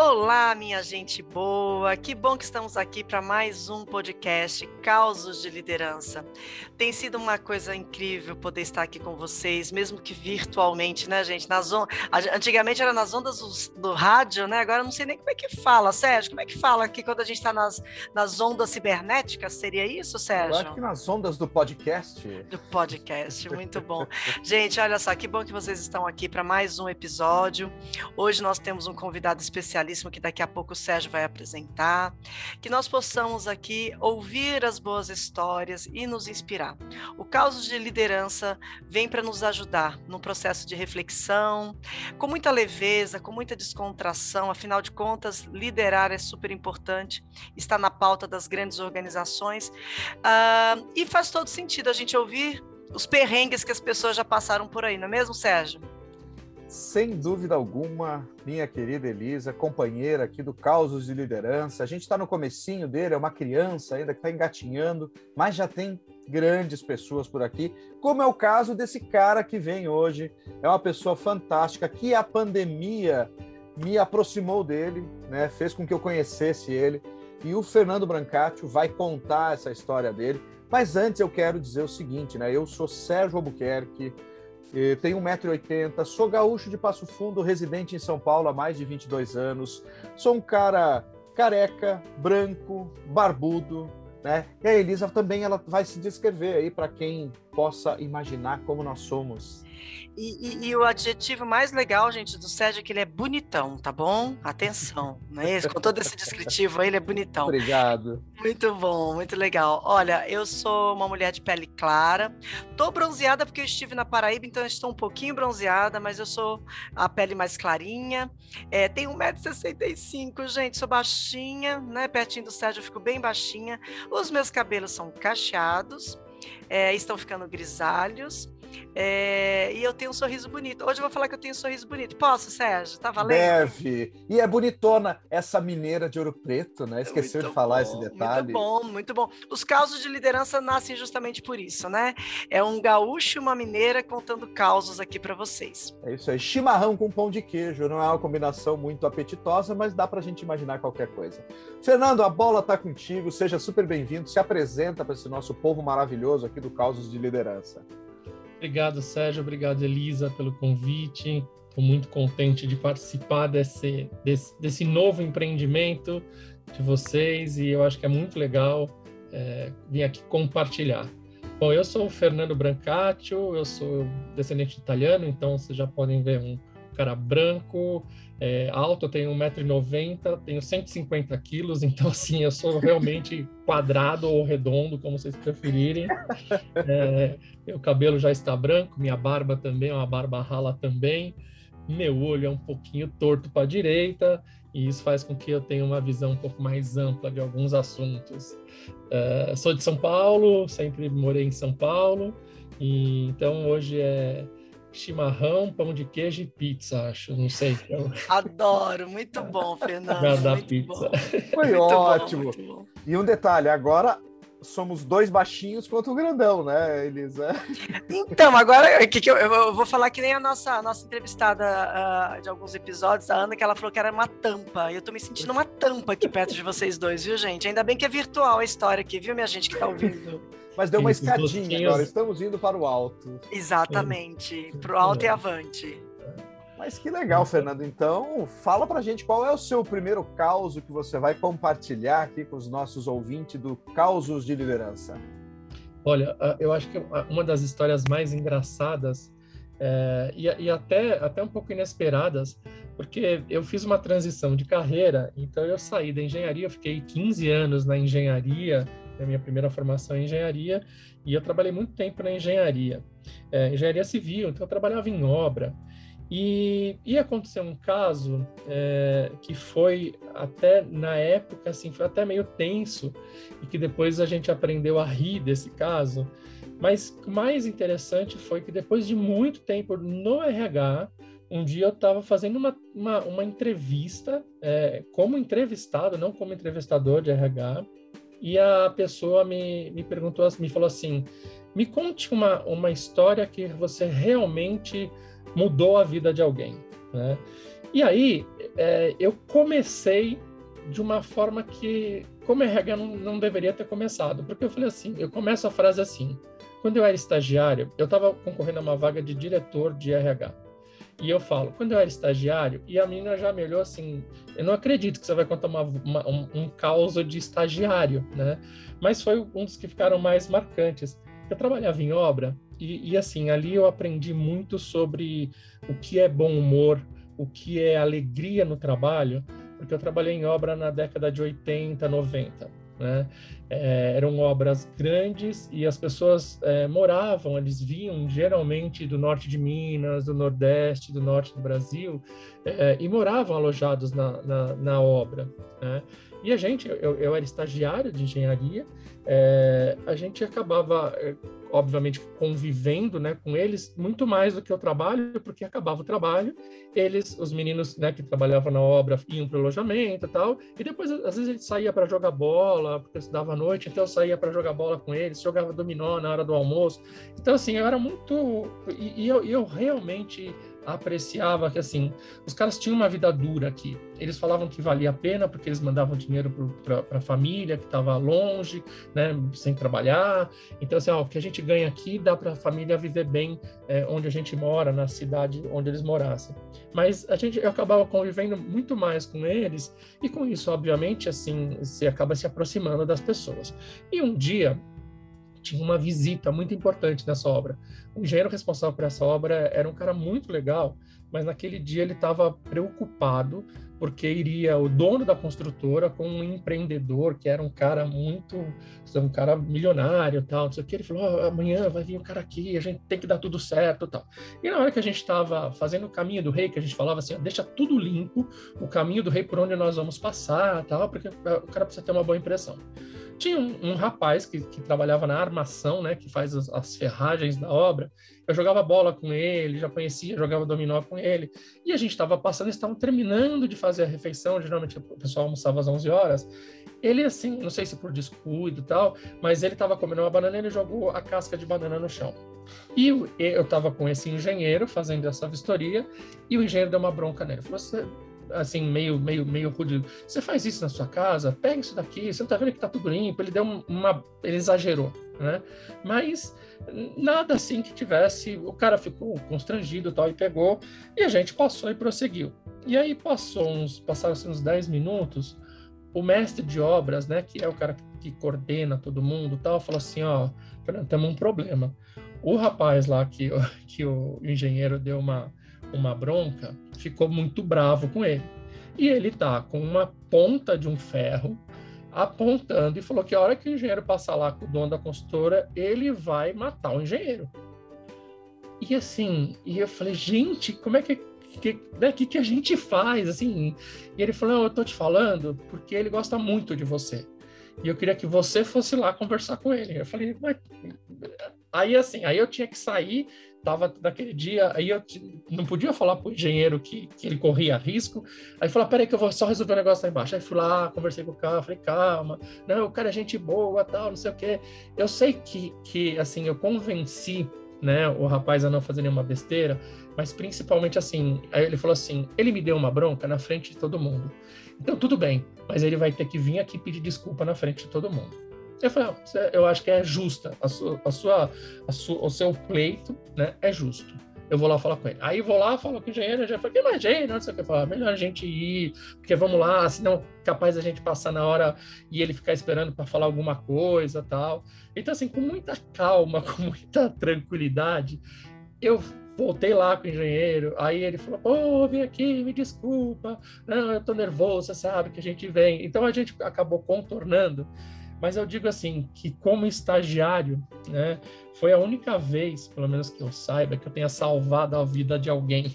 Olá, minha gente boa! Que bom que estamos aqui para mais um podcast Causos de Liderança. Tem sido uma coisa incrível poder estar aqui com vocês, mesmo que virtualmente, né, gente? Nas on... Antigamente era nas ondas do, rádio, né? Agora não sei nem como é que fala, Sérgio. Como é que fala aqui quando a gente está nas, nas ondas cibernéticas? Seria isso, Sérgio? Eu acho que nas ondas do podcast. Do podcast, muito bom. gente, olha só, que bom que vocês estão aqui para mais um episódio. Hoje nós temos um convidado especialista que daqui a pouco o Sérgio vai apresentar, que nós possamos aqui ouvir as boas histórias e nos inspirar. O caos de liderança vem para nos ajudar num processo de reflexão, com muita leveza, com muita descontração, afinal de contas, liderar é super importante, está na pauta das grandes organizações, uh, e faz todo sentido a gente ouvir os perrengues que as pessoas já passaram por aí, não é mesmo, Sérgio? Sem dúvida alguma, minha querida Elisa, companheira aqui do Causos de Liderança. A gente está no comecinho dele, é uma criança ainda que está engatinhando, mas já tem grandes pessoas por aqui, como é o caso desse cara que vem hoje. É uma pessoa fantástica que a pandemia me aproximou dele, né? fez com que eu conhecesse ele. E o Fernando Brancatio vai contar essa história dele. Mas antes eu quero dizer o seguinte, né? Eu sou Sérgio Albuquerque, tenho 1,80m, sou gaúcho de Passo Fundo, residente em São Paulo há mais de 22 anos. Sou um cara careca, branco, barbudo, né? E a Elisa também ela vai se descrever aí para quem possa imaginar como nós somos. E, e, e, o adjetivo mais legal, gente, do Sérgio é que ele é bonitão, tá bom? Atenção, não é isso? Com todo esse descritivo aí, ele é bonitão. Obrigado. Muito bom, muito legal. Olha, eu sou uma mulher de pele clara, tô bronzeada porque eu estive na Paraíba, então eu estou um pouquinho bronzeada, mas eu sou a pele mais clarinha. É, tenho 1,65m, gente, sou baixinha, né? Pertinho do Sérgio eu fico bem baixinha. Os meus cabelos são cacheados, é, estão ficando grisalhos. É, e eu tenho um sorriso bonito. Hoje eu vou falar que eu tenho um sorriso bonito. Posso, Sérgio? Tá valendo? Deve. E é bonitona essa mineira de Ouro Preto, né? Esqueceu muito de falar bom, esse detalhe. Muito bom, muito bom. Os causos de liderança nascem justamente por isso, né? É um gaúcho e uma mineira contando causos aqui para vocês. É isso aí. Chimarrão com pão de queijo. Não é uma combinação muito apetitosa, mas dá pra gente imaginar qualquer coisa. Fernando, a bola tá contigo. Seja super bem-vindo. Se apresenta para esse nosso povo maravilhoso aqui do Causos de Liderança. Obrigado, Sérgio. Obrigado, Elisa, pelo convite. Estou muito contente de participar desse, desse, desse, novo empreendimento de vocês e eu acho que é muito legal é, vir aqui compartilhar. Bom, eu sou o Fernando Brancaccio, eu sou descendente de italiano, então vocês já podem ver um cara branco, é, alto, eu tenho 1,90m, tenho 150 quilos, então assim, eu sou realmente quadrado ou redondo, como vocês preferirem. É, meu cabelo já está branco, minha barba também uma barba rala também. Meu olho é um pouquinho torto para a direita, e isso faz com que eu tenha uma visão um pouco mais ampla de alguns assuntos. É, sou de São Paulo, sempre morei em São Paulo, e então hoje é chimarrão, pão de queijo e pizza, acho. Não sei. Eu... Adoro, muito bom, Fernando. Da pizza. Bom. Foi muito ótimo. Bom, e um detalhe, agora somos dois baixinhos contra o grandão, né, Elisa? Então, agora que, que eu, eu, vou falar que nem a nossa, a nossa entrevistada uh, de alguns episódios, a Ana, que ela falou que era uma tampa. E eu tô me sentindo uma tampa aqui perto de vocês dois, viu, gente? Ainda bem que é virtual a história aqui, viu, minha gente que tá ouvindo? Mas deu uma escadinha agora, estamos indo para o alto. Exatamente, para o alto e avante. Mas que legal, Fernando. Então, fala pra gente qual é o seu primeiro caos que você vai compartilhar aqui com os nossos ouvintes do Causos de Liderança. Olha, eu acho que uma das histórias mais engraçadas é, e, e, até, até um pouco inesperadas, porque eu fiz uma transição de carreira, então eu saí da engenharia, eu fiquei 15 anos na engenharia, a minha primeira formação em engenharia, e eu trabalhei muito tempo na engenharia, é, engenharia civil, então eu trabalhava em obra. E, e aconteceu um caso é, que foi até na época assim foi até meio tenso e que depois a gente aprendeu a rir desse caso. Mas o mais interessante foi que depois de muito tempo no RH, um dia eu estava fazendo uma, uma, uma entrevista é, como entrevistado, não como entrevistador de RH, e a pessoa me, me perguntou, me falou assim: me conte uma, uma história que você realmente mudou a vida de alguém, né? E aí é, eu comecei de uma forma que, como RH, não, não deveria ter começado. Porque eu falei assim, eu começo a frase assim, quando eu era estagiário, eu estava concorrendo a uma vaga de diretor de RH. E eu falo, quando eu era estagiário, e a menina já me olhou assim, eu não acredito que você vai contar uma, uma, um, um caos de estagiário, né? Mas foi um dos que ficaram mais marcantes. Eu trabalhava em obra, e, e assim, ali eu aprendi muito sobre o que é bom humor, o que é alegria no trabalho, porque eu trabalhei em obra na década de 80, 90. Né? É, eram obras grandes e as pessoas é, moravam, eles vinham geralmente do norte de Minas, do nordeste, do norte do Brasil, é, e moravam alojados na, na, na obra. Né? E a gente, eu, eu era estagiário de engenharia, é, a gente acabava, é, obviamente, convivendo né, com eles muito mais do que o trabalho, porque acabava o trabalho, eles, os meninos né, que trabalhavam na obra, iam para o alojamento e tal, e depois, às vezes, a gente saía para jogar bola, porque eu estudava à noite, então eu saía para jogar bola com eles, jogava dominó na hora do almoço. Então, assim, eu era muito. E, e eu, eu realmente apreciava que assim os caras tinham uma vida dura aqui. Eles falavam que valia a pena porque eles mandavam dinheiro para a família que estava longe, né, sem trabalhar. Então assim, ó, o que a gente ganha aqui dá para a família viver bem é, onde a gente mora, na cidade onde eles morassem. Mas a gente eu acabava convivendo muito mais com eles e com isso, obviamente, assim, se acaba se aproximando das pessoas. E um dia tinha uma visita muito importante nessa obra. O engenheiro responsável por essa obra era um cara muito legal, mas naquele dia ele estava preocupado porque iria o dono da construtora com um empreendedor que era um cara muito, um cara milionário, tal, não sei o que. Ele falou: oh, amanhã vai vir um cara aqui, a gente tem que dar tudo certo, tal. E na hora que a gente estava fazendo o caminho do rei, que a gente falava assim, deixa tudo limpo, o caminho do rei por onde nós vamos passar, tal, porque o cara precisa ter uma boa impressão. Tinha um, um rapaz que, que, trabalhava na armação, né, que faz as, as, ferragens da obra. Eu jogava bola com ele, já conhecia, jogava dominó com ele. E a gente estava passando, estavam terminando de fazer a refeição, geralmente o pessoal almoçava às 11 horas. Ele, assim, não sei se por descuido e tal, mas ele estava comendo uma banana e ele jogou a casca de banana no chão. E eu estava com esse engenheiro fazendo essa vistoria e o engenheiro deu uma bronca nele. Falou: assim, meio, meio, meio rude. Você faz isso na sua casa? Pega isso daqui, você não tá vendo que tá tudo limpo? Ele deu uma. Ele exagerou, né? Mas nada assim que tivesse. O cara ficou constrangido tal, e pegou, e a gente passou e prosseguiu. E aí passou uns, passaram-se uns 10 minutos, o mestre de obras, né, que é o cara que coordena todo mundo tal, falou assim: ó, temos um problema. O rapaz lá que, que o engenheiro deu uma uma bronca, ficou muito bravo com ele. E ele tá com uma ponta de um ferro apontando e falou que a hora que o engenheiro passar lá com o dono da consultora, ele vai matar o engenheiro. E assim, e eu falei, gente, como é que que, né, que, que a gente faz, assim? E ele falou, eu tô te falando porque ele gosta muito de você. E eu queria que você fosse lá conversar com ele. Eu falei, mas... Aí, assim, aí eu tinha que sair tava naquele dia, aí eu não podia falar pro engenheiro que, que ele corria risco, aí falou, peraí que eu vou só resolver o um negócio lá embaixo, aí fui lá, conversei com o cara, falei, calma, não, o cara é gente boa, tal, não sei o quê, eu sei que, que assim, eu convenci, né, o rapaz a não fazer nenhuma besteira, mas principalmente assim, aí ele falou assim, ele me deu uma bronca na frente de todo mundo, então tudo bem, mas ele vai ter que vir aqui pedir desculpa na frente de todo mundo. Eu falei, ah, eu acho que é justa, a sua, a sua, a sua, o seu pleito né, é justo. Eu vou lá falar com ele. Aí vou lá, falo com o engenheiro, já falei, que mais engenheiro, não sei o que, falar, melhor a gente ir, porque vamos lá, senão capaz a gente passar na hora e ele ficar esperando para falar alguma coisa tal. Então, assim, com muita calma, com muita tranquilidade, eu voltei lá com o engenheiro, aí ele falou, pô, vem aqui, me desculpa, não, eu tô nervoso, você sabe que a gente vem. Então a gente acabou contornando mas eu digo assim, que como estagiário, né, foi a única vez, pelo menos que eu saiba, que eu tenha salvado a vida de alguém.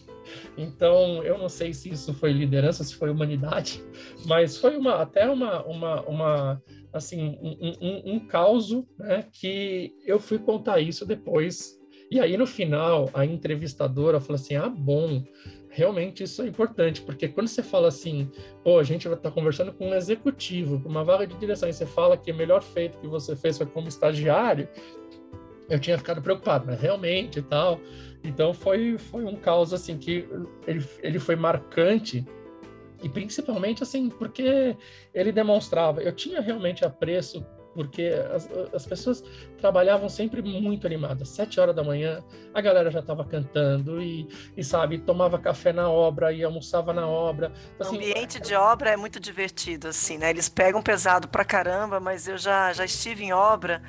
Então, eu não sei se isso foi liderança, se foi humanidade, mas foi uma, até uma, uma, uma assim, um, um, um caos, né, que eu fui contar isso depois. E aí, no final, a entrevistadora falou assim, ah, bom, realmente isso é importante, porque quando você fala assim, pô, a gente vai estar tá conversando com um executivo, uma vaga de direção, e você fala que o melhor feito que você fez foi como estagiário, eu tinha ficado preocupado, mas realmente e tal. Então foi, foi um caos assim que ele, ele foi marcante e principalmente assim porque ele demonstrava, eu tinha realmente apreço porque as, as pessoas trabalhavam sempre muito animadas. Sete horas da manhã, a galera já estava cantando e, e, sabe, tomava café na obra e almoçava na obra. Então, assim, o ambiente de obra é muito divertido, assim, né? Eles pegam pesado pra caramba, mas eu já, já estive em obra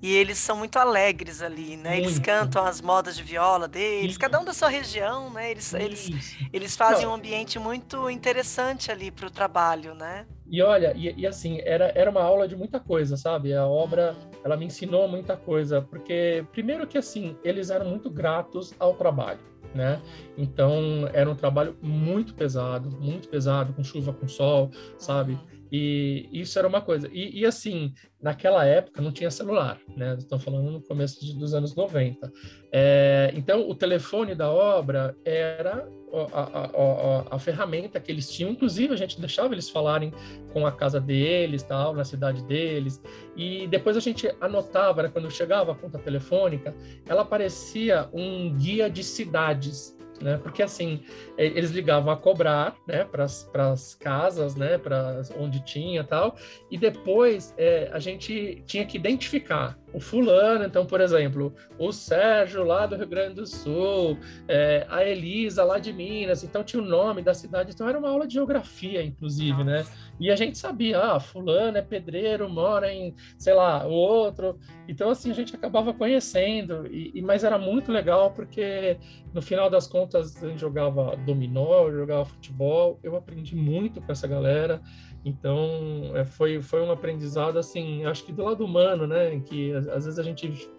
e eles são muito alegres ali, né? Muito. Eles cantam as modas de viola deles, Sim. cada um da sua região, né? Eles, eles, eles fazem Não. um ambiente muito interessante ali para o trabalho, né? E olha, e, e, assim, era, era uma aula de muita coisa, sabe? A obra, ela me ensinou muita coisa, porque, primeiro que assim, eles eram muito gratos ao trabalho, né? Então, era um trabalho muito pesado, muito pesado, com chuva, com sol, sabe? Uhum. E isso era uma coisa. E, e, assim, naquela época não tinha celular, né? Estão falando no começo de, dos anos 90. É, então, o telefone da obra era a, a, a, a, ferramenta que eles tinham. Inclusive, a gente deixava eles falarem com a casa deles, tal, na cidade deles. E depois a gente anotava, né, quando chegava a conta telefônica, ela parecia um guia de cidades né? Porque assim, eles ligavam a cobrar, né, para as casas, né, para onde tinha tal, e depois é, a gente tinha que identificar o fulano, então, por exemplo, o Sérgio lá do Rio Grande do Sul, é, a Elisa lá de Minas, então tinha o nome da cidade, então era uma aula de geografia, inclusive, né? E a gente sabia, ah, fulano é pedreiro, mora em, sei lá, o outro. Então, assim, a gente acabava conhecendo, e, e mas era muito legal porque no final das contas a gente jogava dominó, jogava futebol, eu aprendi muito com essa galera. Então, é, foi, foi um aprendizado, assim, acho que do lado humano, né? Que às vezes a gente,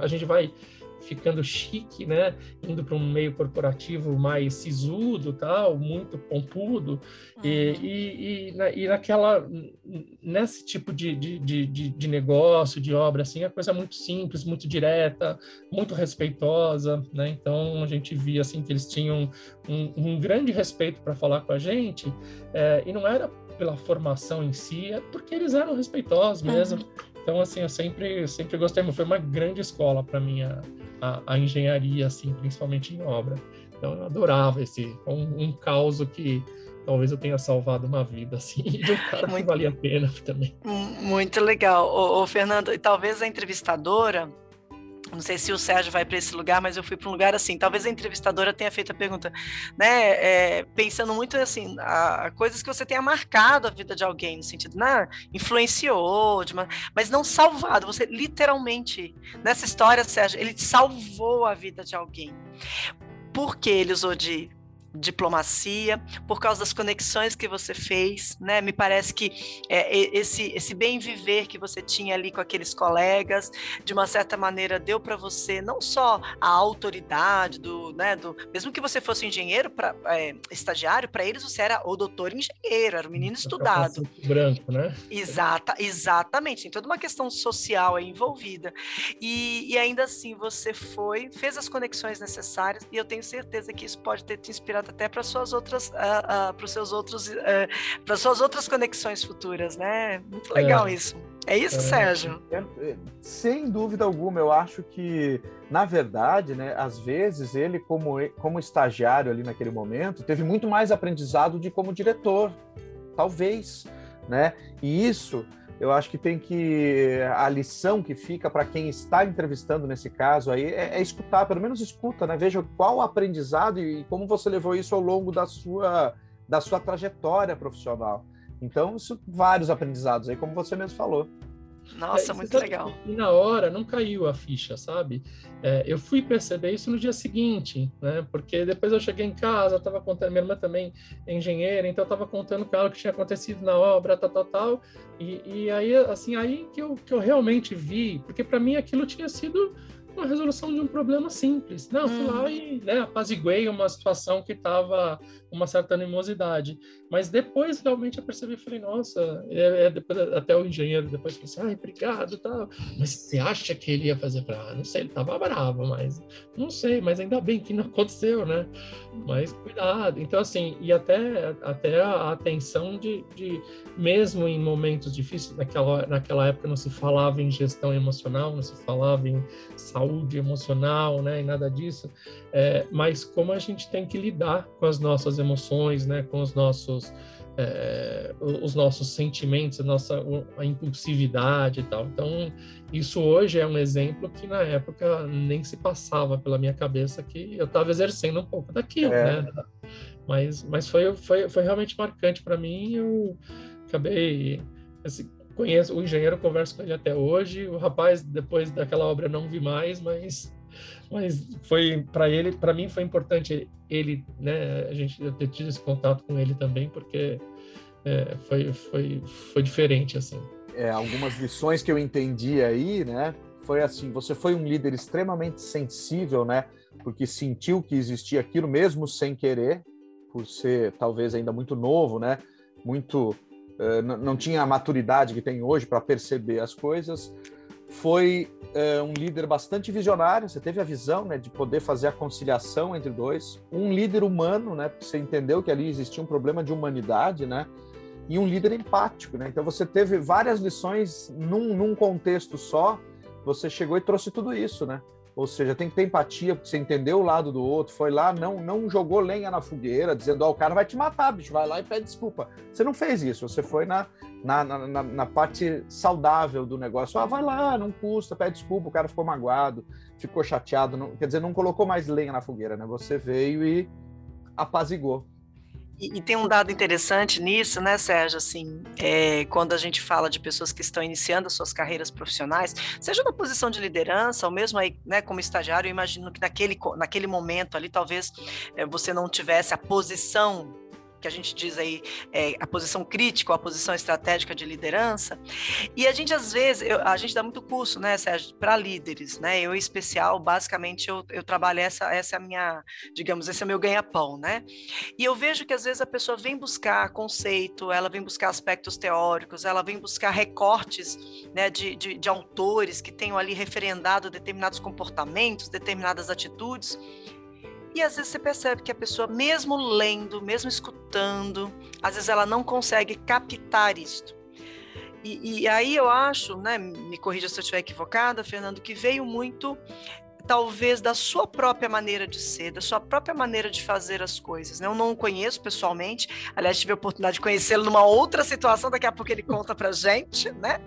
a gente vai ficando chique, né? Indo para um meio corporativo mais sisudo, tal, muito pompudo, uhum. e, e, e, na, e, naquela, nesse tipo de, de, de, de, negócio, de obra, assim, a coisa é muito simples, muito direta, muito respeitosa, né? Então a gente via assim que eles tinham um, um grande respeito para falar com a gente, é, e não era pela formação em si, é porque eles eram respeitosos mesmo. Uhum. Então, assim, eu sempre, sempre gostei, foi uma grande escola para mim a, a, a, engenharia, assim, principalmente em obra. Então, eu adorava esse, um, um caos que talvez eu tenha salvado uma vida, assim, de um cara muito, que valia a pena também. Muito legal. Ô, ô Fernando, e talvez a entrevistadora, não sei se o Sérgio vai para esse lugar, mas eu fui para um lugar assim. Talvez a entrevistadora tenha feito a pergunta, né? É, pensando muito assim, a, a, coisas que você tenha marcado a vida de alguém, no sentido, né? Influenciou, uma, mas não salvado. Você literalmente, nessa história, Sérgio, ele salvou a vida de alguém. Por que ele usou de diplomacia, por causa das conexões que você fez, né? Me parece que é, esse, esse bem viver que você tinha ali com aqueles colegas, de uma certa maneira deu para você não só a autoridade do, né, do, mesmo que você fosse engenheiro para é, estagiário, para eles você era o doutor engenheiro, era o menino estudado. Branco, né? Exata, exatamente, tem toda uma questão social aí envolvida. E, e ainda assim você foi, fez as conexões necessárias e eu tenho certeza que isso pode ter te inspirado até para suas outras, uh, uh, para os seus outros, uh, para suas outras conexões futuras, né? Muito legal é. isso. É isso, é. Sérgio? É, é, sem dúvida alguma, eu acho que, na verdade, né, às vezes ele, como, como estagiário ali naquele momento, teve muito mais aprendizado de como diretor, talvez, né? E isso eu acho que tem que a lição que fica para quem está entrevistando nesse caso aí é, é, escutar, pelo menos escuta, né? Veja qual o aprendizado e como você levou isso ao longo da sua da sua trajetória profissional. Então, isso, vários aprendizados aí, como você mesmo falou. Nossa, é, muito legal. E na hora não caiu a ficha, sabe? É, eu fui perceber isso no dia seguinte, né? Porque depois eu cheguei em casa, estava contando, minha irmã também é engenheira, então eu estava contando com ela o que tinha acontecido na obra, tal, tal, tal. E, e aí, assim, aí que eu, que eu realmente vi, porque para mim aquilo tinha sido uma resolução de um problema simples. Não, fui lá uhum. e né, apaziguei uma situação que estava uma certa animosidade. Mas depois realmente eu percebi, falei, nossa, é, é, depois, até o engenheiro depois falou assim, ai, obrigado, tal. Mas você acha que ele ia fazer para, ah, não sei, ele tava bravo, mas não sei, mas ainda bem que não aconteceu, né? Mas cuidado. Então assim, e até até a atenção de, de mesmo em momentos difíceis, naquela naquela época não se falava em gestão emocional, não se falava em saúde emocional, né, e nada disso. É, mas como a gente tem que lidar com as nossas emoções, né, com os nossos é, os nossos sentimentos, a nossa a impulsividade e tal. Então, isso hoje é um exemplo que na época nem se passava pela minha cabeça que eu estava exercendo um pouco daquilo, é. né? Mas, mas foi, foi, foi realmente marcante para mim. Eu acabei assim, conheço o engenheiro, converso com ele até hoje. O rapaz depois daquela obra não vi mais, mas mas foi para ele, para mim foi importante ele, né, a gente ter tido esse contato com ele também, porque é, foi, foi, foi diferente, assim. É, algumas lições que eu entendi aí, né, foi assim, você foi um líder extremamente sensível, né, porque sentiu que existia aquilo mesmo sem querer, por ser talvez ainda muito novo, né, muito não tinha a maturidade que tem hoje para perceber as coisas, foi é, um líder bastante visionário, você teve a visão né, de poder fazer a conciliação entre dois, um líder humano, né, você entendeu que ali existia um problema de humanidade, né, e um líder empático, né, então você teve várias lições num, num contexto só, você chegou e trouxe tudo isso, né, ou seja, tem que ter empatia, porque você entendeu o lado do outro, foi lá, não, não jogou lenha na fogueira, dizendo, ó, oh, o cara vai te matar, bicho, vai lá e pede desculpa. Você não fez isso, você foi na, na, na, na parte saudável do negócio. Ah, vai lá, não custa, pede desculpa, o cara ficou magoado, ficou chateado, não, quer dizer, não colocou mais lenha na fogueira, né? Você veio e apazigou. E, tem um dado interessante nisso, né, Sérgio? Assim, é, quando a gente fala de pessoas que estão iniciando suas carreiras profissionais, seja na posição de liderança, ou mesmo aí, né, como estagiário, eu imagino que naquele, naquele momento ali, talvez é, você não tivesse a posição que a gente diz aí é, a posição crítica a posição estratégica de liderança. E a gente, às vezes, eu, a gente dá muito curso, né, Sérgio, para líderes, né? Eu, em especial, basicamente, eu, eu trabalho essa, essa é a minha, digamos, esse é o meu ganha-pão, né? E eu vejo que, às vezes, a pessoa vem buscar conceito, ela vem buscar aspectos teóricos, ela vem buscar recortes né, de, de, de autores que tenham ali referendado determinados comportamentos, determinadas atitudes. E às vezes você percebe que a pessoa, mesmo lendo, mesmo escutando, às vezes ela não consegue captar isto. E, e aí eu acho, né, me corrija se eu estiver equivocada, Fernando, que veio muito talvez da sua própria maneira de ser, da sua própria maneira de fazer as coisas. Né? Eu não o conheço pessoalmente, aliás, tive a oportunidade de conhecê-lo numa outra situação, daqui a pouco ele conta para gente, né?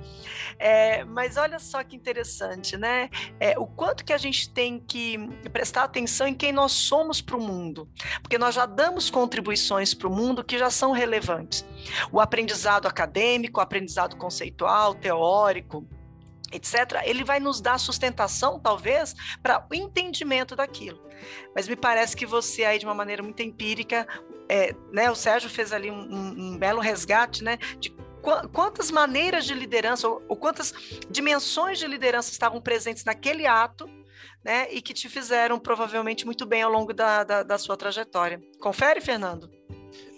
É, mas olha só que interessante, né? É, o quanto que a gente tem que prestar atenção em quem nós somos para o mundo, porque nós já damos contribuições para o mundo que já são relevantes. O aprendizado acadêmico, o aprendizado conceitual, teórico, etc., ele vai nos dar sustentação, talvez, para o entendimento daquilo. Mas me parece que você aí, de uma maneira muito empírica, é, né, o Sérgio fez ali um, um, belo resgate né, de quantas maneiras de liderança ou, ou, quantas dimensões de liderança estavam presentes naquele ato, né, e que te fizeram provavelmente muito bem ao longo da, da, da sua trajetória. Confere, Fernando?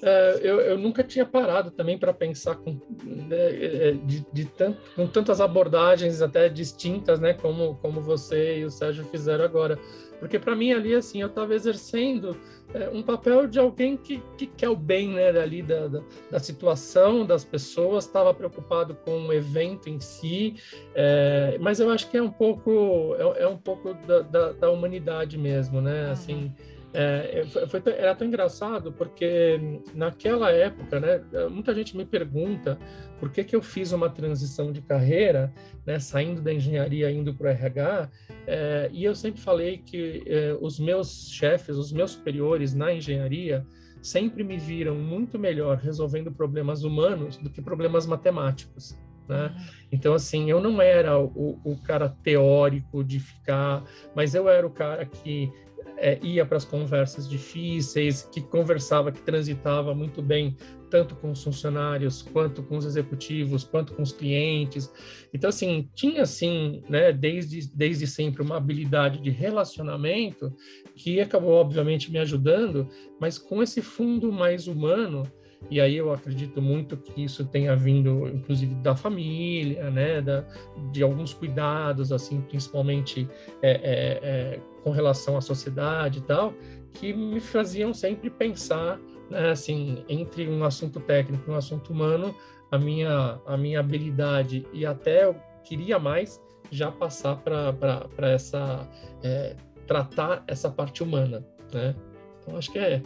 É, eu, eu, nunca tinha parado também para pensar com, né, é, de, de tanto, com tantas abordagens até distintas, né, como, como você e o Sérgio fizeram agora. Porque para mim ali, assim, eu estava exercendo é, um papel de alguém que, que quer o bem, né, ali da, da, da situação das pessoas, estava preocupado com o evento em si, é, mas eu acho que é um pouco, é, é um pouco da, da, da, humanidade mesmo, né, assim... É, é foi, era tão engraçado porque naquela época, né, muita gente me pergunta por que, que eu fiz uma transição de carreira, né, saindo da engenharia indo para o RH, é, e eu sempre falei que é, os meus chefes, os meus superiores na engenharia, sempre me viram muito melhor resolvendo problemas humanos do que problemas matemáticos. Né? Então, assim, eu não era o, o, cara teórico de ficar, mas eu era o cara que é, ia para as conversas difíceis, que conversava, que transitava muito bem tanto com os funcionários, quanto com os executivos, quanto com os clientes. Então, assim, tinha, assim, né, desde, desde sempre uma habilidade de relacionamento que acabou, obviamente, me ajudando, mas com esse fundo mais humano, e aí eu acredito muito que isso tenha vindo, inclusive, da família, né, da, de alguns cuidados, assim, principalmente é, é, é, com relação à sociedade e tal, que me faziam sempre pensar né, assim, entre um assunto técnico e um assunto humano, a minha, a minha habilidade e até eu queria mais já passar para essa é, tratar essa parte humana, né? Então acho que é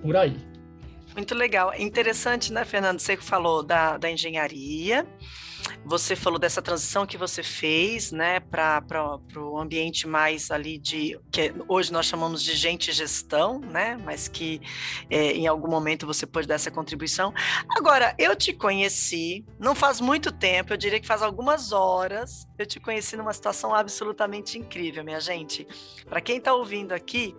por aí. Muito legal. Interessante, né, Fernando? Você falou da, da engenharia, você falou dessa transição que você fez, né, para o ambiente mais ali de que hoje nós chamamos de gente gestão, né, mas que é, em algum momento você pode dar essa contribuição. Agora, eu te conheci, não faz muito tempo, eu diria que faz algumas horas, eu te conheci numa situação absolutamente incrível, minha gente. Para quem está ouvindo aqui,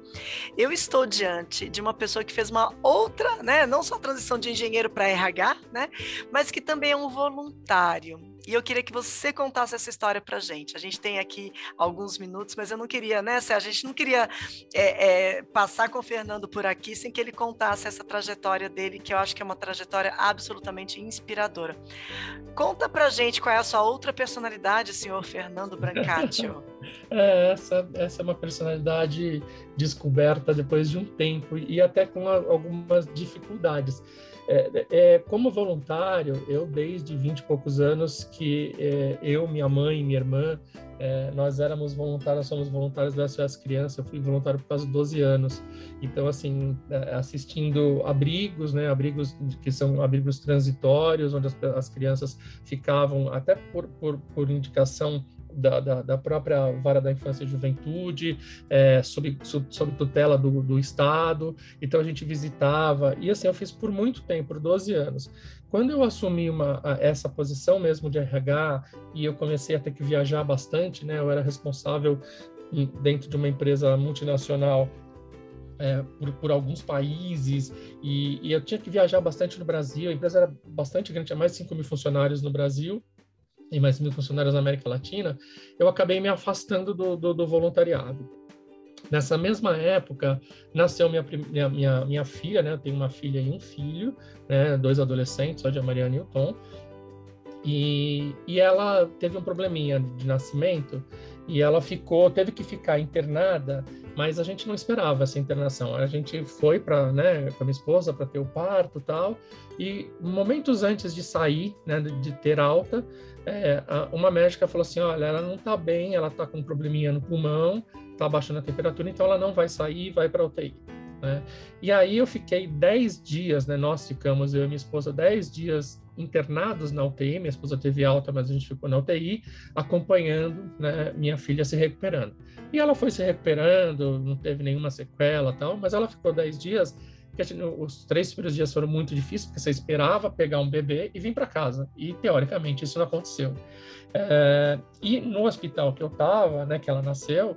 eu estou diante de uma pessoa que fez uma outra, né, não só transição de engenheiro para RH, né, mas que também é um voluntário. E eu queria que você contasse essa história para gente. A gente tem aqui alguns minutos, mas eu não queria, né? A gente não queria é, é, passar com o Fernando por aqui sem que ele contasse essa trajetória dele, que eu acho que é uma trajetória absolutamente inspiradora. Conta para gente qual é a sua outra personalidade, senhor Fernando Brancaccio. é, essa, essa é uma personalidade descoberta depois de um tempo e até com algumas dificuldades. É, é, como voluntário, eu desde 20 e poucos anos que é, eu, minha mãe minha irmã, é, nós éramos voluntários, somos voluntários do SOS Criança, eu fui voluntário por quase 12 anos. Então, assim, é, assistindo abrigos, né, abrigos que são abrigos transitórios, onde as, as crianças ficavam, até por, por, por indicação da, da, da, própria vara da infância e juventude, é, sob, sob, sob, tutela do, do Estado. Então a gente visitava, e assim eu fiz por muito tempo, por 12 anos. Quando eu assumi uma, essa posição mesmo de RH e eu comecei a ter que viajar bastante, né? Eu era responsável dentro de uma empresa multinacional é, por, por, alguns países e, e, eu tinha que viajar bastante no Brasil. A empresa era bastante grande, tinha mais de 5 mil funcionários no Brasil e mais mil funcionários na América Latina, eu acabei me afastando do, do, do voluntariado. Nessa mesma época, nasceu minha, minha, minha, minha, filha, né? Eu tenho uma filha e um filho, né? Dois adolescentes, só de Mariana e o Tom. E, e ela teve um probleminha de nascimento e ela ficou, teve que ficar internada, mas a gente não esperava essa internação. A gente foi para, né, com a minha esposa para ter o parto, tal. E momentos antes de sair, né, de ter alta, é, uma médica falou assim: olha, ela não está bem, ela está com um probleminha no pulmão, está baixando a temperatura, então ela não vai sair vai para UTI. Né? E aí eu fiquei 10 dias, né? Nós ficamos, eu e minha esposa, 10 dias internados na UTI. Minha esposa teve alta, mas a gente ficou na UTI, acompanhando né, minha filha se recuperando. E ela foi se recuperando, não teve nenhuma sequela tal, mas ela ficou 10 dias porque os três primeiros dias foram muito difíceis, porque você esperava pegar um bebê e vir para casa. E, teoricamente, isso não aconteceu. É, e no hospital que eu estava, né, que ela nasceu,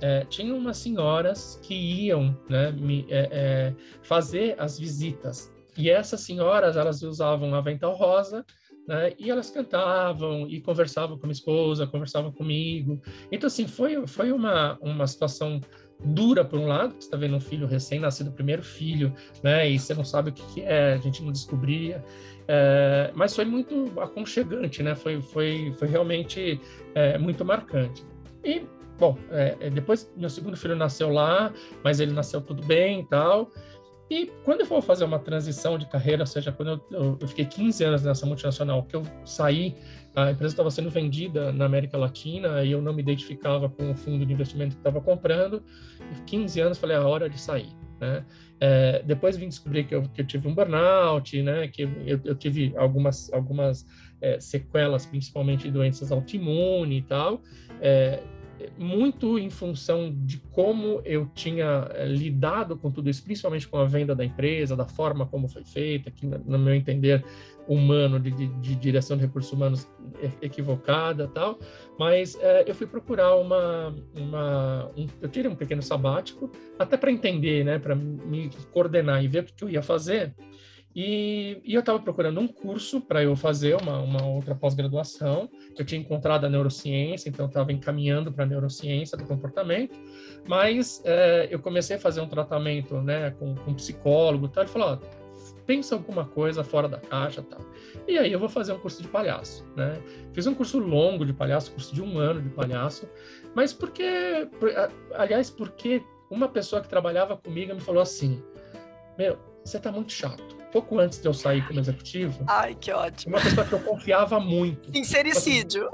é, tinha umas senhoras que iam né, me, é, é, fazer as visitas. E essas senhoras, elas usavam avental rosa, né, e elas cantavam e conversavam com minha esposa, conversavam comigo. Então, assim, foi, foi uma, uma situação dura por um lado, você está vendo um filho recém-nascido, primeiro filho, né? E você não sabe o que, que é, a gente não descobria. É, mas foi muito aconchegante, né? Foi, foi, foi realmente é, muito marcante. E, bom, é, é depois meu segundo filho nasceu lá, mas ele nasceu tudo bem e tal. E quando eu for fazer uma transição de carreira, ou seja, quando eu, eu fiquei 15 anos nessa multinacional, que eu saí, a empresa estava sendo vendida na América Latina e eu não me identificava com o fundo de investimento que estava comprando, e 15 anos falei, é a hora de sair. Né? É, depois vim descobrir que eu, que eu, tive um burnout, né? que eu, eu tive algumas, algumas é, sequelas, principalmente doenças autoimunes e tal. É, muito em função de como eu tinha eh, lidado com tudo isso, principalmente com a venda da empresa, da forma como foi feita, que, no meu entender, humano, de, de, de direção de recursos humanos equivocada tal, mas é, eu fui procurar uma, uma um, eu tirei um pequeno sabático, até para entender, né, para me coordenar e ver o que eu ia fazer, e, e eu estava procurando um curso para eu fazer uma, uma outra pós-graduação. Eu tinha encontrado a neurociência, então estava encaminhando para a neurociência do comportamento. Mas é, eu comecei a fazer um tratamento né, com, com um psicólogo. Tal, ele falou: ó, pensa alguma coisa fora da caixa, tal. E aí eu vou fazer um curso de palhaço, né? Fiz um curso longo de palhaço, curso de um ano de palhaço. Mas porque, por, aliás, porque uma pessoa que trabalhava comigo me falou assim: meu, você está muito chato pouco antes de eu sair como executivo. Ai, que ótimo. Uma pessoa que eu confiava muito. Sincericídio.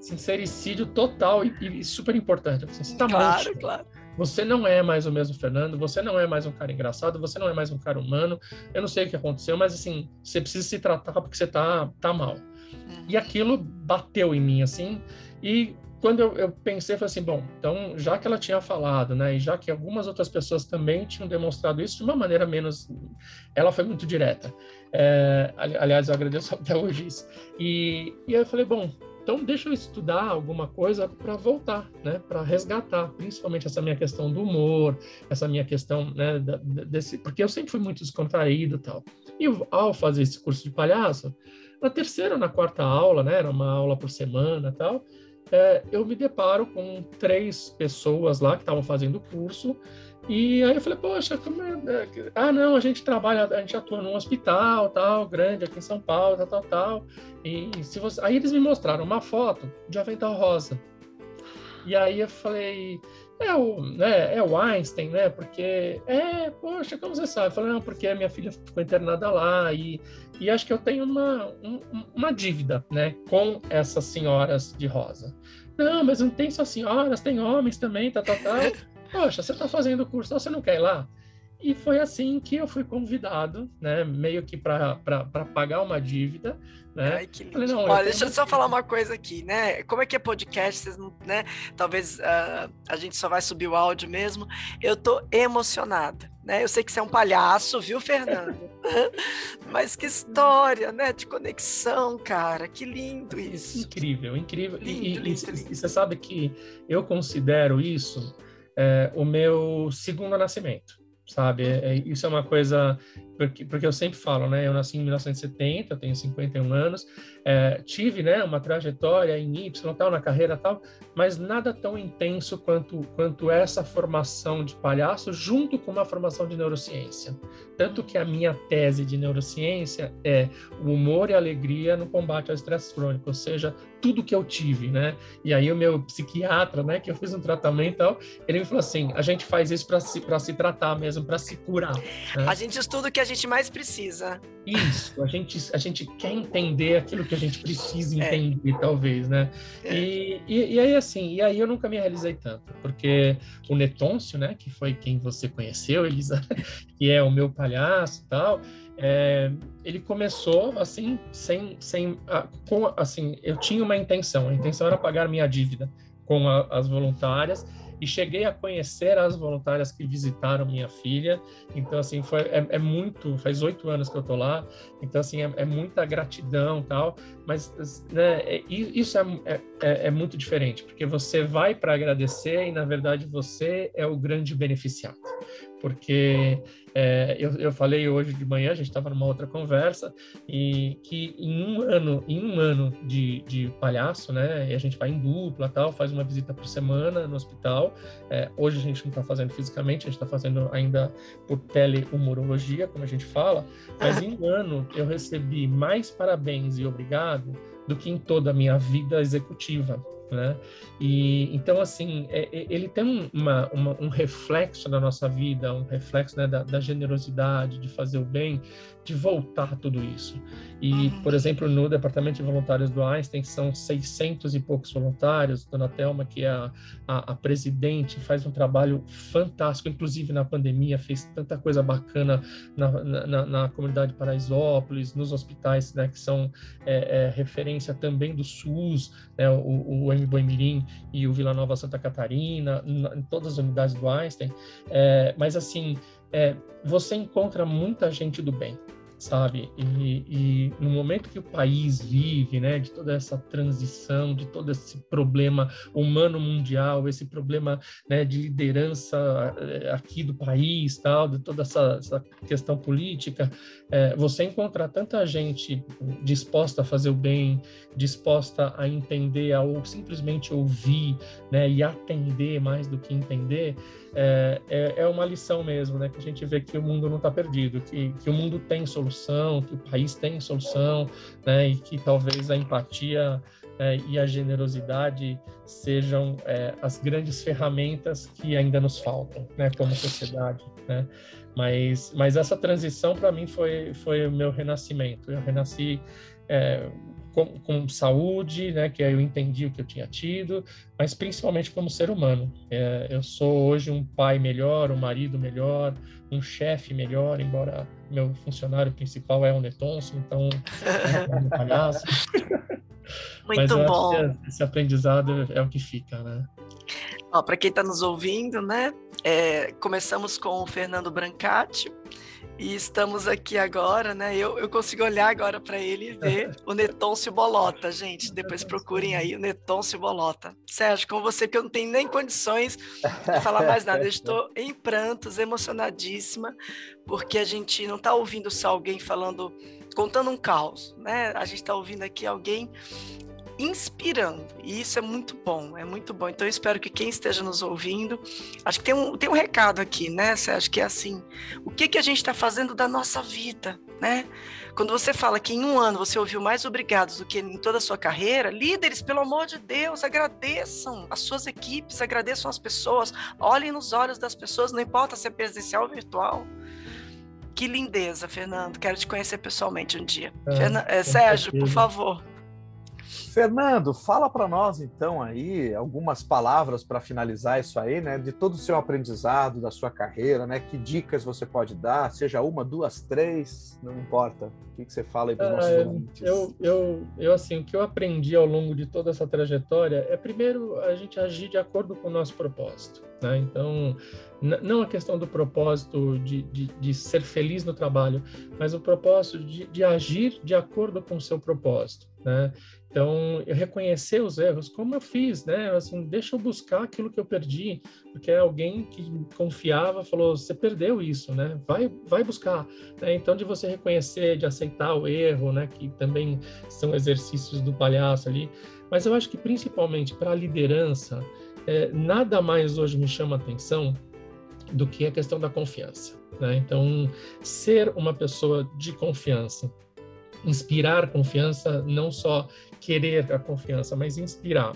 Sincericídio total e, e super importante. Você tá claro, claro. Você não é mais o mesmo Fernando, você não é mais um cara engraçado, você não é mais um cara humano. Eu não sei o que aconteceu, mas assim, você precisa se tratar porque você tá, tá mal. Uhum. E aquilo bateu em mim, assim, e quando eu, eu pensei, falei assim, bom, então, já que ela tinha falado, né, e já que algumas outras pessoas também tinham demonstrado isso de uma maneira menos... Ela foi muito direta. É, aliás, eu agradeço até hoje isso. E, e aí eu falei, bom, então deixa eu estudar alguma coisa para voltar, né, para resgatar, principalmente essa minha questão do humor, essa minha questão, né, desse, porque eu sempre fui muito descontraído tal. E ao fazer esse curso de palhaço, na terceira na quarta aula, né, era uma aula por semana tal, é, eu me deparo com três pessoas lá que estavam fazendo o curso e aí eu falei, poxa, como é, é... ah, não, a gente trabalha, a gente atua num hospital, tal, grande aqui em São Paulo, tal, tal, tal. E se você... aí eles me mostraram uma foto de avental rosa. E aí eu falei, é o, né, é o Einstein, né? Porque, é, poxa, como você sabe? Eu falei, não, porque a minha filha ficou internada lá e, e acho que eu tenho uma, um, uma dívida, né, com essas senhoras de rosa. Não, mas não tem só senhoras, tem homens também, tá, tá, tá. Poxa, você tá fazendo o curso, você não quer ir lá? E foi assim que eu fui convidado, né, meio que para pagar uma dívida, né? Ai, que lindo. Falei, Olha, deixa eu só falar uma coisa aqui, né? Como é que é podcast, vocês não, né? Talvez uh, a gente só vai subir o áudio mesmo. Eu tô emocionada, né? Eu sei que você é um palhaço, viu, Fernando? Mas que história, né? De conexão, cara. Que lindo isso. Incrível, incrível. Lindo, e, lindo, e, lindo. e, você sabe que eu considero isso é, o meu segundo nascimento sabe? É, é, isso é uma coisa porque, porque eu sempre falo, né? Eu nasci em 1970, tenho 51 anos, é, tive, né, uma trajetória em Y, tal, na carreira tal, mas nada tão intenso quanto quanto essa formação de palhaço junto com uma formação de neurociência. Tanto que a minha tese de neurociência é o humor e a alegria no combate ao estresse crônico, ou seja, tudo que eu tive, né? E aí o meu psiquiatra, né, que eu fiz um tratamento, tal, ele me falou assim: a gente faz isso para se se tratar mesmo, para se curar. Né? A gente estuda o que a gente mais precisa. Isso, a gente, a gente quer entender aquilo que a gente precisa é. entender, é. talvez, né? É. E, e, e, aí, assim, e aí eu nunca me realizei tanto, porque o Netôncio, né, que foi quem você conheceu, Elisa, que é o meu palhaço e tal, é, ele começou assim, sem, sem, com, assim, eu tinha uma intenção, a intenção era pagar minha dívida com a, as voluntárias, e cheguei a conhecer as voluntárias que visitaram minha filha. Então, assim, foi, é, é muito, faz oito anos que eu tô lá, então, assim, é, é muita gratidão tal, mas, né, é, isso é, é, é, é muito diferente, porque você vai para agradecer e, na verdade, você é o grande beneficiado porque é, eu, eu falei hoje de manhã, a gente estava numa outra conversa, e que em um ano, em um ano de, de palhaço, né, e a gente vai em dupla, tal, faz uma visita por semana no hospital. É, hoje a gente não está fazendo fisicamente, a gente está fazendo ainda por telehumorologia, como a gente fala, mas em um ano eu recebi mais parabéns e obrigado do que em toda a minha vida executiva né? E então assim é, é, ele tem uma, uma, um reflexo da nossa vida, um reflexo né, da, da, generosidade, de fazer o bem, de voltar tudo isso. E uhum. por exemplo no departamento de voluntários do Einstein são 600 e poucos voluntários. Dona Thelma que é a, a, a presidente faz um trabalho fantástico, inclusive na pandemia fez tanta coisa bacana na, na, na comunidade Paraisópolis, nos hospitais, né, que são é, é, referência também do SUS, né, o, o Guilherme Boimirim e o Vila Nova Santa Catarina, em todas as unidades do Einstein. É, mas, assim, é, você encontra muita gente do bem, sabe? E, e, no momento que o país vive, né, de toda essa transição, de todo esse problema humano mundial, esse problema né, de liderança eh, aqui do país, tal, de toda essa, essa questão política, é, você encontrar tanta gente disposta a fazer o bem, disposta a entender, ou simplesmente ouvir, né, e atender mais do que entender, é, é, é, uma lição mesmo, né? Que a gente vê que o mundo não está perdido, que, que o mundo tem solução, que o país tem solução, né? E que talvez a empatia é, e a generosidade sejam é, as grandes ferramentas que ainda nos faltam, né? Como sociedade, né? Mas, mas essa transição para mim foi foi o meu renascimento. Eu renasci é, com, com, saúde, né, que aí eu entendi o que eu tinha tido, mas principalmente como ser humano. É, eu sou hoje um pai melhor, um marido melhor, um chefe melhor, embora meu funcionário principal é o Netonso, então é um palhaço. Muito mas bom. esse aprendizado é o que fica, né? Para quem está nos ouvindo, né? É, começamos com o Fernando Brancati, e estamos aqui agora, né? Eu, eu consigo olhar agora para ele e ver o Netôncio Bolota, gente. Depois procurem aí o Netôncio Bolota. Sérgio, com você, que eu não tenho nem condições de falar mais nada. Eu estou em prantos, emocionadíssima, porque a gente não está ouvindo só alguém falando, contando um caos, né? A gente está ouvindo aqui alguém inspirando. E isso é muito bom, é muito bom. Então eu espero que quem esteja nos ouvindo, acho que tem um, tem um recado aqui, né, Sérgio, que é assim, o que, que a gente está fazendo da nossa vida, né? Quando você fala que em um ano você ouviu mais obrigados do que em toda a sua carreira, líderes, pelo amor de Deus, agradeçam as suas equipes, agradeçam as pessoas, olhem nos olhos das pessoas, não importa se é presencial ou virtual. Que lindeza, Fernando. Quero te conhecer pessoalmente um dia. É, Fernan... é, Sérgio, por favor. Fernando, fala para nós então aí algumas palavras para finalizar isso aí, né? De todo o seu aprendizado, da sua carreira, né? Que dicas você pode dar? Seja uma, duas, três, não importa. O que, que você fala aí para os nossos é, ouvintes? Eu, eu, eu, assim, o que eu aprendi ao longo de toda essa trajetória é, primeiro, a gente agir de acordo com o nosso propósito. Né? Então, não a questão do propósito de, de, de, ser feliz no trabalho, mas o propósito de, de agir de acordo com o seu propósito. Né? Então, eu reconhecer os erros, como eu fiz, né? Assim, deixa eu buscar aquilo que eu perdi, porque alguém que confiava falou, você perdeu isso, né? Vai, vai buscar. Né? Então, de você reconhecer, de aceitar o erro, né? Que também são exercícios do palhaço ali. Mas eu acho que principalmente para a liderança, é, nada mais hoje me chama atenção do que a questão da confiança. Né? Então, ser uma pessoa de confiança, inspirar confiança, não só querer a confiança, mas inspirar.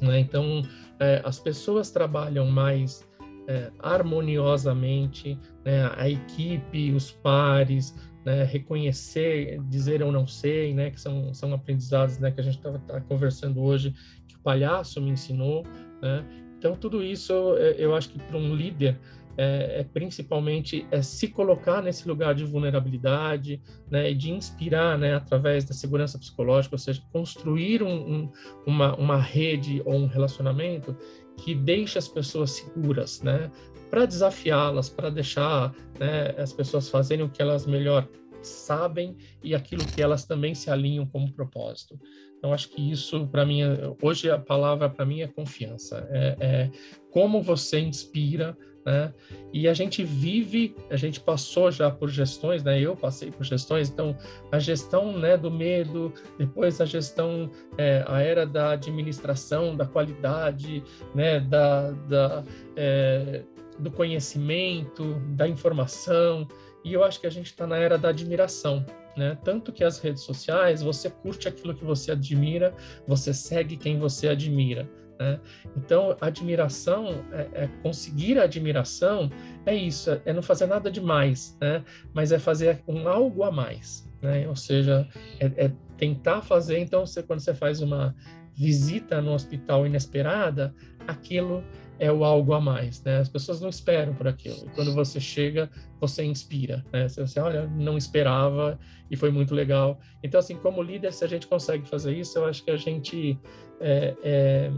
Né? Então, é, as pessoas trabalham mais é, harmoniosamente, né? a equipe, os pares, né? reconhecer, dizer eu não sei, né? que são, são aprendizados né? que a gente estava tá conversando hoje, que o palhaço me ensinou. Né? Então, tudo isso é, eu acho que para um líder é, é, principalmente é se colocar nesse lugar de vulnerabilidade, né, e de inspirar, né, através da segurança psicológica, ou seja, construir um, um, uma, uma rede ou um relacionamento que deixe as pessoas seguras, né, para desafiá-las, para deixar né, as pessoas fazerem o que elas melhor sabem e aquilo que elas também se alinham como propósito. Então, acho que isso, para mim, é, hoje a palavra para mim é confiança. É, é, como você inspira né? E a gente vive, a gente passou já por gestões, né? Eu passei por gestões, então a gestão, né, do medo, depois a gestão, é, a era da administração, da qualidade, né, da, da é, do conhecimento, da informação. E eu acho que a gente está na era da admiração, né? Tanto que as redes sociais, você curte aquilo que você admira, você segue quem você admira. Né? Então, admiração, é, é, conseguir a admiração é isso, é não fazer nada demais, né? mas é fazer um algo a mais. Né? Ou seja, é, é tentar fazer. Então, você, quando você faz uma visita no hospital inesperada, aquilo é o algo a mais, né? As pessoas não esperam por aquilo. E quando você chega, você inspira, né? Você, você olha, não esperava e foi muito legal. Então, assim, como líder, se a gente consegue fazer isso, eu acho que a gente é, é,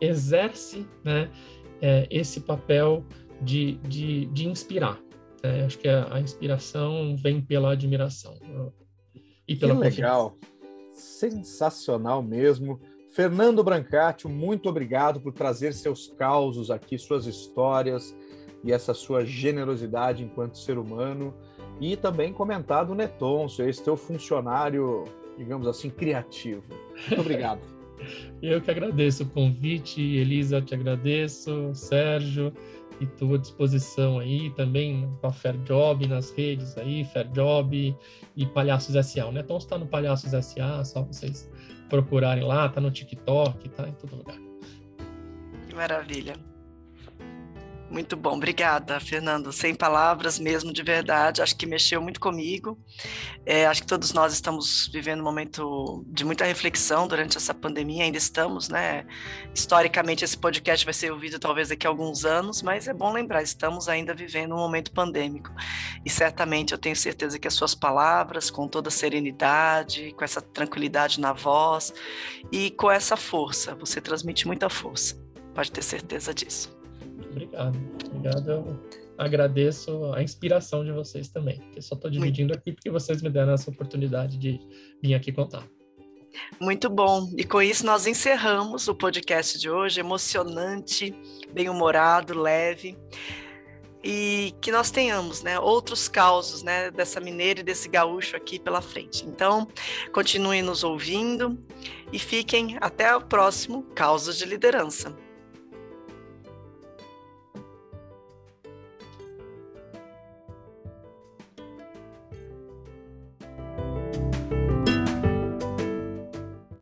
exerce né, é, esse papel de, de, de inspirar. Né? Acho que a, a, inspiração vem pela admiração e pela que legal, sensacional mesmo. Fernando Brancati, muito obrigado por trazer seus causos aqui, suas histórias e essa sua generosidade enquanto ser humano. E também comentado o Netonso, esse teu funcionário, digamos assim, criativo. Muito obrigado. Eu que agradeço o convite, Elisa, te agradeço, Sérgio, e tua disposição aí também com a Fair Job nas redes aí, Fair Job e Palhaços SA. O Neton está no Palhaços SA, só vocês procurarem lá, tá no TikTok, tá em todo lugar. Maravilha. Muito bom, obrigada, Fernando. Sem palavras mesmo, de verdade. Acho que mexeu muito comigo. É, acho que todos nós estamos vivendo um momento de muita reflexão durante essa pandemia, ainda estamos, né? Historicamente, esse podcast vai ser ouvido talvez daqui a alguns anos, mas é bom lembrar, estamos ainda vivendo um momento pandêmico. E certamente eu tenho certeza que as suas palavras, com toda a serenidade, com essa tranquilidade na voz e com essa força, você transmite muita força. Pode ter certeza disso. Obrigado. Obrigado. Eu agradeço a inspiração de vocês também. Eu só estou dividindo aqui porque vocês me deram essa oportunidade de vir aqui contar. Muito bom. E com isso nós encerramos o podcast de hoje, emocionante, bem-humorado, leve. E que nós tenhamos, né, outros causos, né, dessa mineira e desse gaúcho aqui pela frente. Então, continuem nos ouvindo e fiquem até o próximo Causos de Liderança.